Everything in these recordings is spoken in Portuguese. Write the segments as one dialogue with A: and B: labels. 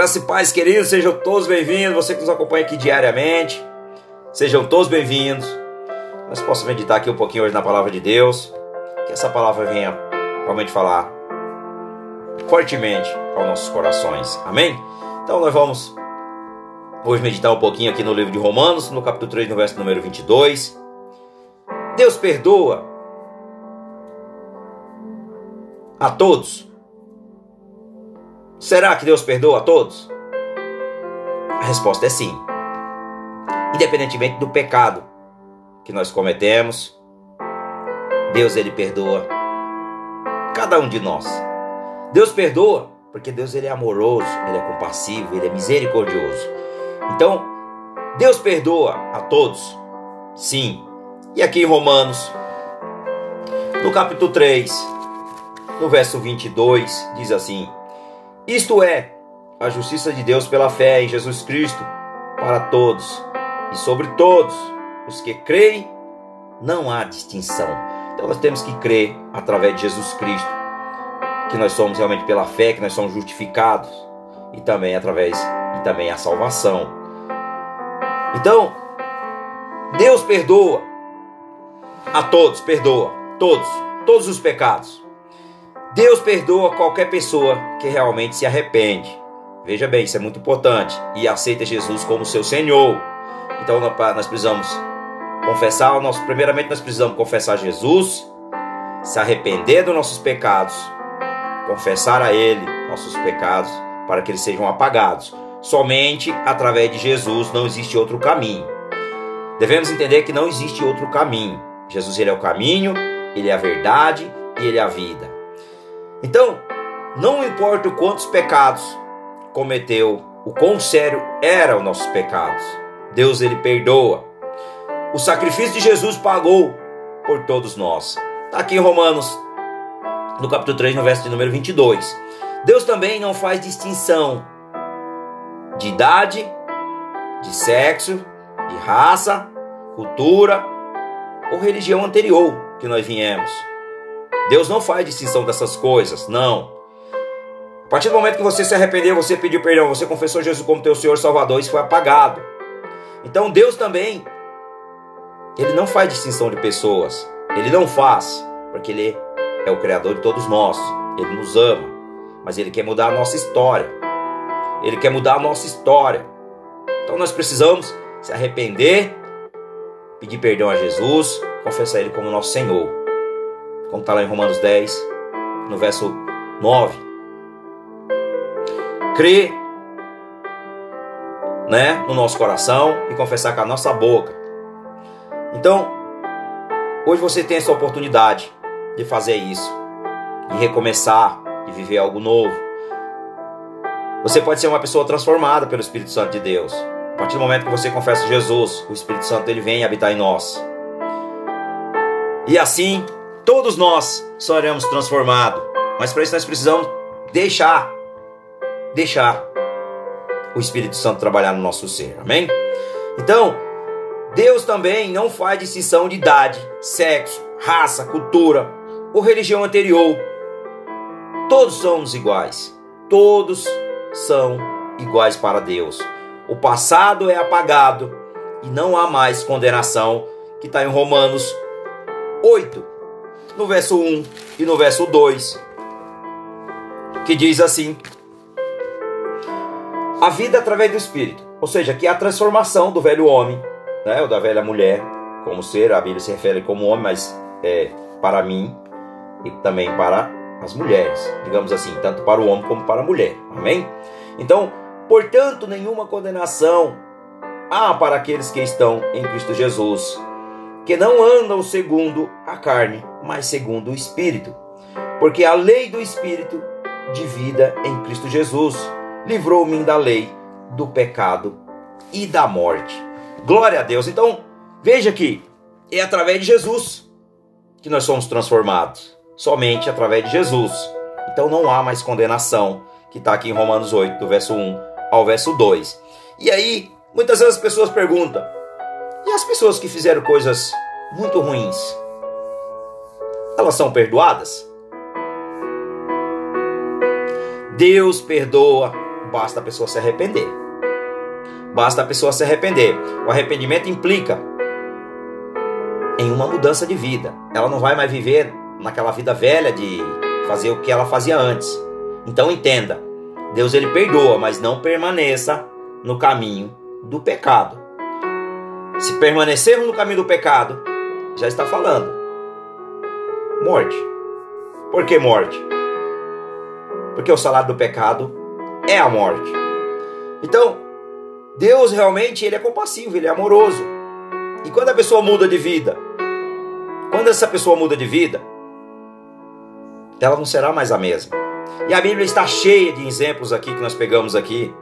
A: Graça e paz, queridos, sejam todos bem-vindos. Você que nos acompanha aqui diariamente, sejam todos bem-vindos. Nós possamos meditar aqui um pouquinho hoje na palavra de Deus, que essa palavra venha realmente falar fortemente aos nossos corações. Amém? Então nós vamos hoje meditar um pouquinho aqui no livro de Romanos, no capítulo 3, no verso número 22. Deus perdoa a todos Será que Deus perdoa a todos? A resposta é sim. Independentemente do pecado que nós cometemos, Deus ele perdoa cada um de nós. Deus perdoa porque Deus ele é amoroso, ele é compassivo, ele é misericordioso. Então, Deus perdoa a todos. Sim. E aqui em Romanos, no capítulo 3, no verso 22, diz assim: isto é, a justiça de Deus pela fé em Jesus Cristo para todos e sobre todos os que creem, não há distinção. Então nós temos que crer através de Jesus Cristo, que nós somos realmente pela fé, que nós somos justificados e também através e também a salvação. Então, Deus perdoa a todos, perdoa todos, todos os pecados. Deus perdoa qualquer pessoa que realmente se arrepende. Veja bem, isso é muito importante. E aceita Jesus como seu Senhor. Então nós precisamos confessar, nós, primeiramente nós precisamos confessar Jesus, se arrepender dos nossos pecados, confessar a Ele nossos pecados para que eles sejam apagados. Somente através de Jesus não existe outro caminho. Devemos entender que não existe outro caminho. Jesus ele é o caminho, ele é a verdade e ele é a vida. Então, não importa quantos pecados cometeu, o quão sério eram os nossos pecados, Deus ele perdoa. O sacrifício de Jesus pagou por todos nós. Está aqui em Romanos, no capítulo 3, no verso de número 22. Deus também não faz distinção de idade, de sexo, de raça, cultura ou religião anterior que nós viemos. Deus não faz distinção dessas coisas, não. A partir do momento que você se arrependeu, você pediu perdão, você confessou Jesus como teu Senhor Salvador, isso foi apagado. Então Deus também, Ele não faz distinção de pessoas. Ele não faz, porque Ele é o Criador de todos nós. Ele nos ama, mas Ele quer mudar a nossa história. Ele quer mudar a nossa história. Então nós precisamos se arrepender, pedir perdão a Jesus, confessar Ele como nosso Senhor como está lá em Romanos 10, no verso 9. Crer né, no nosso coração e confessar com a nossa boca. Então, hoje você tem essa oportunidade de fazer isso, de recomeçar, de viver algo novo. Você pode ser uma pessoa transformada pelo Espírito Santo de Deus. A partir do momento que você confessa Jesus, o Espírito Santo ele vem habitar em nós. E assim Todos nós seremos transformados, mas para isso nós precisamos deixar, deixar o Espírito Santo trabalhar no nosso ser, amém? Então, Deus também não faz distinção de idade, sexo, raça, cultura ou religião anterior. Todos somos iguais, todos são iguais para Deus. O passado é apagado e não há mais condenação, que está em Romanos 8, no verso 1 e no verso 2, que diz assim: A vida através do Espírito, ou seja, que é a transformação do velho homem, né, ou da velha mulher, como ser, a Bíblia se refere como homem, mas é para mim e também para as mulheres, digamos assim, tanto para o homem como para a mulher. Amém? Então, portanto, nenhuma condenação há para aqueles que estão em Cristo Jesus que não andam segundo a carne, mas segundo o Espírito. Porque a lei do Espírito de vida em Cristo Jesus livrou-me da lei do pecado e da morte. Glória a Deus. Então, veja que é através de Jesus que nós somos transformados. Somente através de Jesus. Então não há mais condenação, que está aqui em Romanos 8, do verso 1 ao verso 2. E aí, muitas vezes as pessoas perguntam: e as pessoas que fizeram coisas muito ruins, elas são perdoadas? Deus perdoa, basta a pessoa se arrepender. Basta a pessoa se arrepender. O arrependimento implica em uma mudança de vida. Ela não vai mais viver naquela vida velha de fazer o que ela fazia antes. Então entenda, Deus ele perdoa, mas não permaneça no caminho do pecado. Se permanecermos no caminho do pecado, já está falando morte. Por que morte? Porque o salário do pecado é a morte. Então, Deus realmente ele é compassivo, ele é amoroso. E quando a pessoa muda de vida, quando essa pessoa muda de vida, ela não será mais a mesma. E a Bíblia está cheia de exemplos aqui que nós pegamos aqui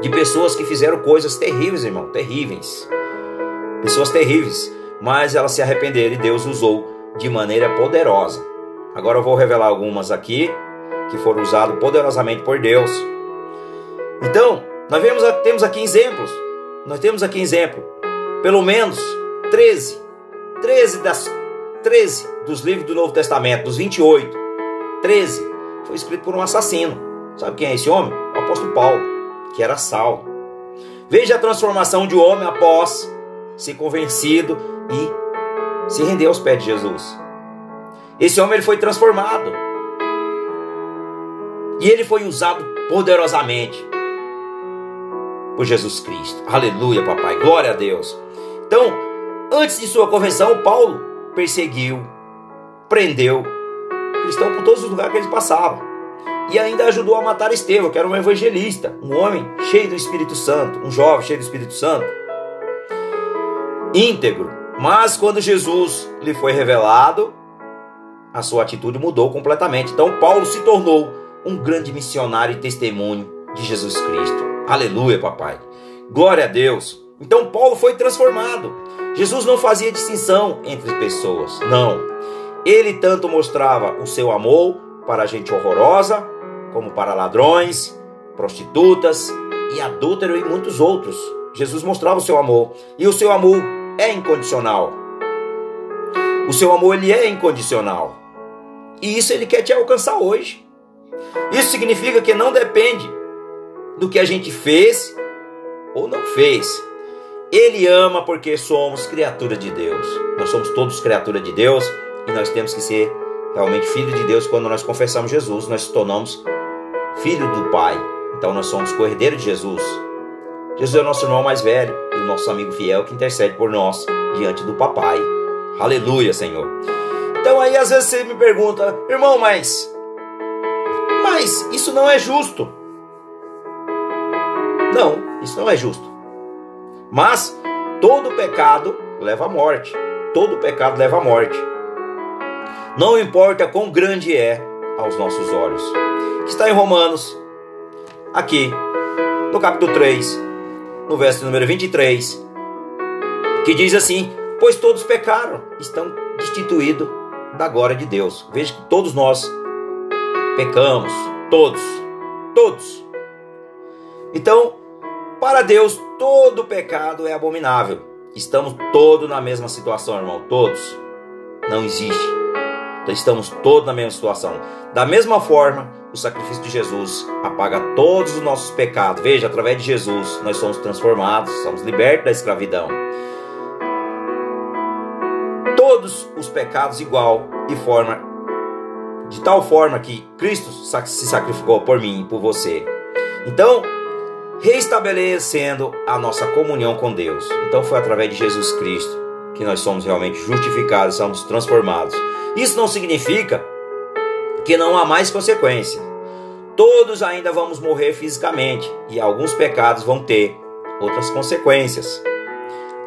A: de pessoas que fizeram coisas terríveis, irmão, terríveis. Pessoas terríveis, mas elas se arrependeram e Deus usou de maneira poderosa. Agora eu vou revelar algumas aqui que foram usadas poderosamente por Deus. Então, nós vemos, temos aqui exemplos. Nós temos aqui exemplo. Pelo menos 13. 13 das 13 dos livros do Novo Testamento, dos 28. 13 foi escrito por um assassino. Sabe quem é esse homem? O apóstolo Paulo, que era Saulo. Veja a transformação de um homem após ser convencido e se render aos pés de Jesus. Esse homem ele foi transformado. E ele foi usado poderosamente por Jesus Cristo. Aleluia, papai. Glória a Deus. Então, antes de sua convenção, Paulo perseguiu, prendeu cristão por todos os lugares que ele passava. E ainda ajudou a matar Estevão, que era um evangelista, um homem cheio do Espírito Santo, um jovem cheio do Espírito Santo, íntegro. Mas quando Jesus lhe foi revelado, a sua atitude mudou completamente. Então Paulo se tornou um grande missionário e testemunho de Jesus Cristo. Aleluia, papai. Glória a Deus. Então Paulo foi transformado. Jesus não fazia distinção entre pessoas, não. Ele tanto mostrava o seu amor para a gente horrorosa, como para ladrões, prostitutas e adúltero e muitos outros. Jesus mostrava o seu amor, e o seu amor é incondicional. O seu amor ele é incondicional. E isso ele quer te alcançar hoje. Isso significa que não depende do que a gente fez ou não fez. Ele ama porque somos criatura de Deus. Nós somos todos criatura de Deus e nós temos que ser realmente filho de Deus quando nós confessamos Jesus, nós nos tornamos filho do Pai. Então nós somos cordeiro de Jesus. Jesus é o nosso irmão mais velho e o nosso amigo fiel que intercede por nós diante do Papai. Aleluia, Senhor. Então aí às vezes você me pergunta, irmão, mas mas isso não é justo. Não, isso não é justo. Mas todo pecado leva à morte. Todo pecado leva à morte não importa quão grande é aos nossos olhos. Está em Romanos, aqui, no capítulo 3, no verso número 23, que diz assim: Pois todos pecaram, estão destituídos da glória de Deus. Veja que todos nós pecamos, todos, todos. Então, para Deus, todo pecado é abominável. Estamos todos na mesma situação, irmão, todos. Não existe estamos todos na mesma situação. Da mesma forma, o sacrifício de Jesus apaga todos os nossos pecados. Veja, através de Jesus nós somos transformados, somos libertos da escravidão. Todos os pecados igual e forma de tal forma que Cristo se sacrificou por mim e por você. Então, reestabelecendo a nossa comunhão com Deus. Então foi através de Jesus Cristo que nós somos realmente justificados, somos transformados. Isso não significa que não há mais consequência. Todos ainda vamos morrer fisicamente e alguns pecados vão ter outras consequências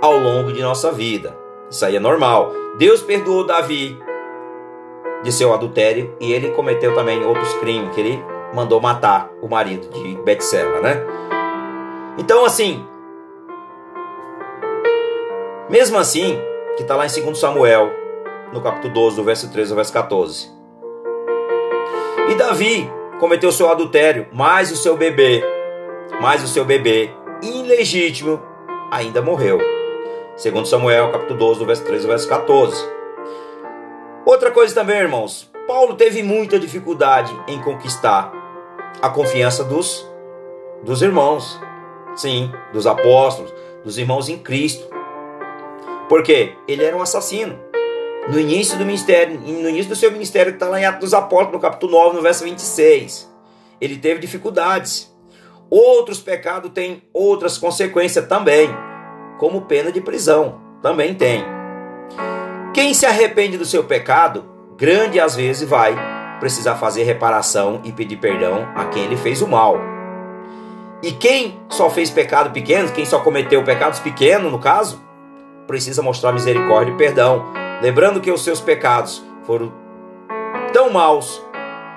A: ao longo de nossa vida. Isso aí é normal. Deus perdoou Davi de seu adultério e ele cometeu também outros crimes que ele mandou matar o marido de Betseba, né? Então assim, mesmo assim, que está lá em 2 Samuel, no capítulo 12, do verso 13 ao verso 14. E Davi cometeu seu adultério, mas o seu bebê, mas o seu bebê ilegítimo ainda morreu. Segundo Samuel, capítulo 12, do verso 13 ao verso 14. Outra coisa também, irmãos, Paulo teve muita dificuldade em conquistar a confiança dos dos irmãos. Sim, dos apóstolos, dos irmãos em Cristo. Porque ele era um assassino. No início do ministério, no início do seu ministério, que está lá em Atos dos Apóstolos, no capítulo 9, no verso 26. Ele teve dificuldades. Outros pecados têm outras consequências também, como pena de prisão. Também tem. Quem se arrepende do seu pecado, grande às vezes vai precisar fazer reparação e pedir perdão a quem ele fez o mal. E quem só fez pecado pequeno, quem só cometeu pecados pequenos, no caso, precisa mostrar misericórdia e perdão, lembrando que os seus pecados foram tão maus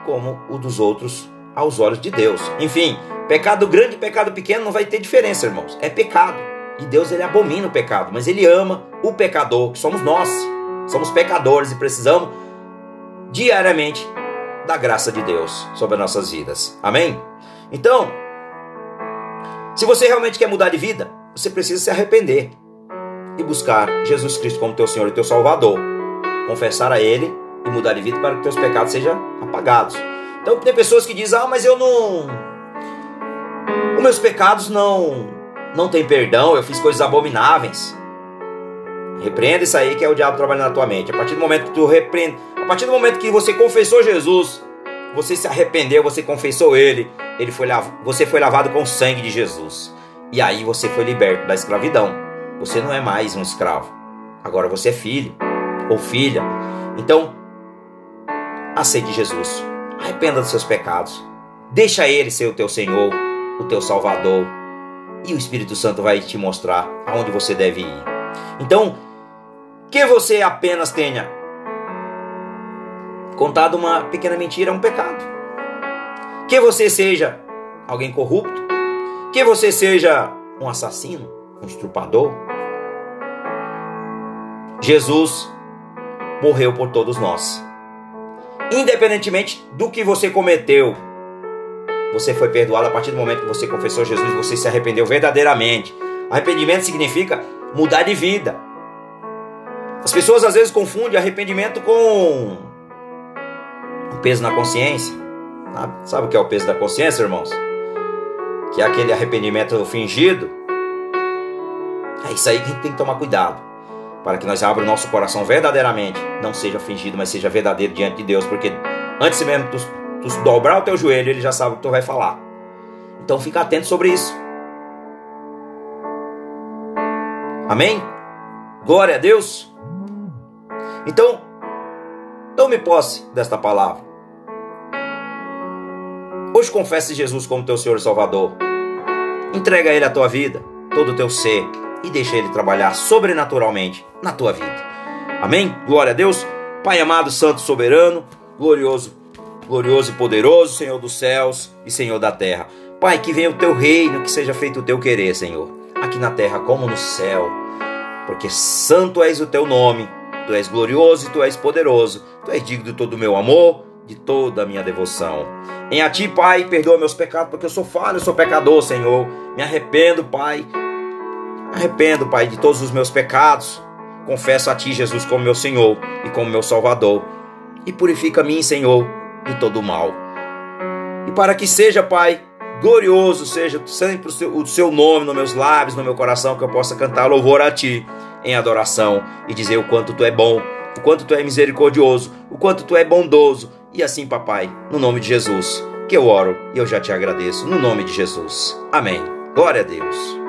A: como o dos outros aos olhos de Deus. Enfim, pecado grande e pecado pequeno não vai ter diferença, irmãos. É pecado. E Deus ele abomina o pecado, mas ele ama o pecador, que somos nós. Somos pecadores e precisamos diariamente da graça de Deus sobre as nossas vidas. Amém? Então, se você realmente quer mudar de vida, você precisa se arrepender e buscar Jesus Cristo como teu Senhor e teu Salvador. Confessar a Ele e mudar de vida para que teus pecados sejam apagados. Então tem pessoas que dizem: "Ah, mas eu não os meus pecados não não têm perdão, eu fiz coisas abomináveis". Repreenda isso aí que é o diabo trabalhando na tua mente. A partir do momento que tu repreende, a partir do momento que você confessou Jesus, você se arrependeu, você confessou ele, ele foi você foi lavado com o sangue de Jesus. E aí você foi liberto da escravidão. Você não é mais um escravo. Agora você é filho ou filha. Então, aceite Jesus. Arrependa dos seus pecados. Deixa ele ser o teu Senhor, o teu Salvador. E o Espírito Santo vai te mostrar aonde você deve ir. Então, que você apenas tenha contado uma pequena mentira é um pecado. Que você seja alguém corrupto, que você seja um assassino, um estrupador. Jesus morreu por todos nós. Independentemente do que você cometeu, você foi perdoado a partir do momento que você confessou Jesus, você se arrependeu verdadeiramente. Arrependimento significa mudar de vida. As pessoas às vezes confundem arrependimento com o peso na consciência. Sabe o que é o peso da consciência, irmãos? Que é aquele arrependimento fingido. É isso aí que a gente tem que tomar cuidado. Para que nós abra o nosso coração verdadeiramente. Não seja fingido, mas seja verdadeiro diante de Deus. Porque antes mesmo tu, tu dobrar o teu joelho, ele já sabe o que tu vai falar. Então fica atento sobre isso. Amém? Glória a Deus. Então, tome posse desta palavra. Hoje confesse Jesus como teu Senhor e Salvador. Entrega a Ele a tua vida, todo o teu ser, e deixa Ele trabalhar sobrenaturalmente na tua vida. Amém? Glória a Deus. Pai amado, Santo, Soberano, glorioso, glorioso e poderoso, Senhor dos céus e Senhor da terra. Pai, que venha o teu reino, que seja feito o teu querer, Senhor, aqui na terra como no céu, porque santo és o teu nome Tu és glorioso e tu és poderoso. Tu és digno de todo o meu amor, de toda a minha devoção. Em a ti, Pai, perdoa meus pecados, porque eu sou falho, eu sou pecador, Senhor. Me arrependo, Pai. Arrependo, Pai, de todos os meus pecados. Confesso a ti, Jesus, como meu Senhor e como meu Salvador. E purifica mim, Senhor, de todo o mal. E para que seja, Pai, glorioso seja sempre o seu, o seu nome nos meus lábios, no meu coração, que eu possa cantar louvor a ti em adoração e dizer o quanto tu é bom, o quanto tu é misericordioso, o quanto tu é bondoso. E assim, papai, no nome de Jesus, que eu oro e eu já te agradeço, no nome de Jesus. Amém. Glória a Deus.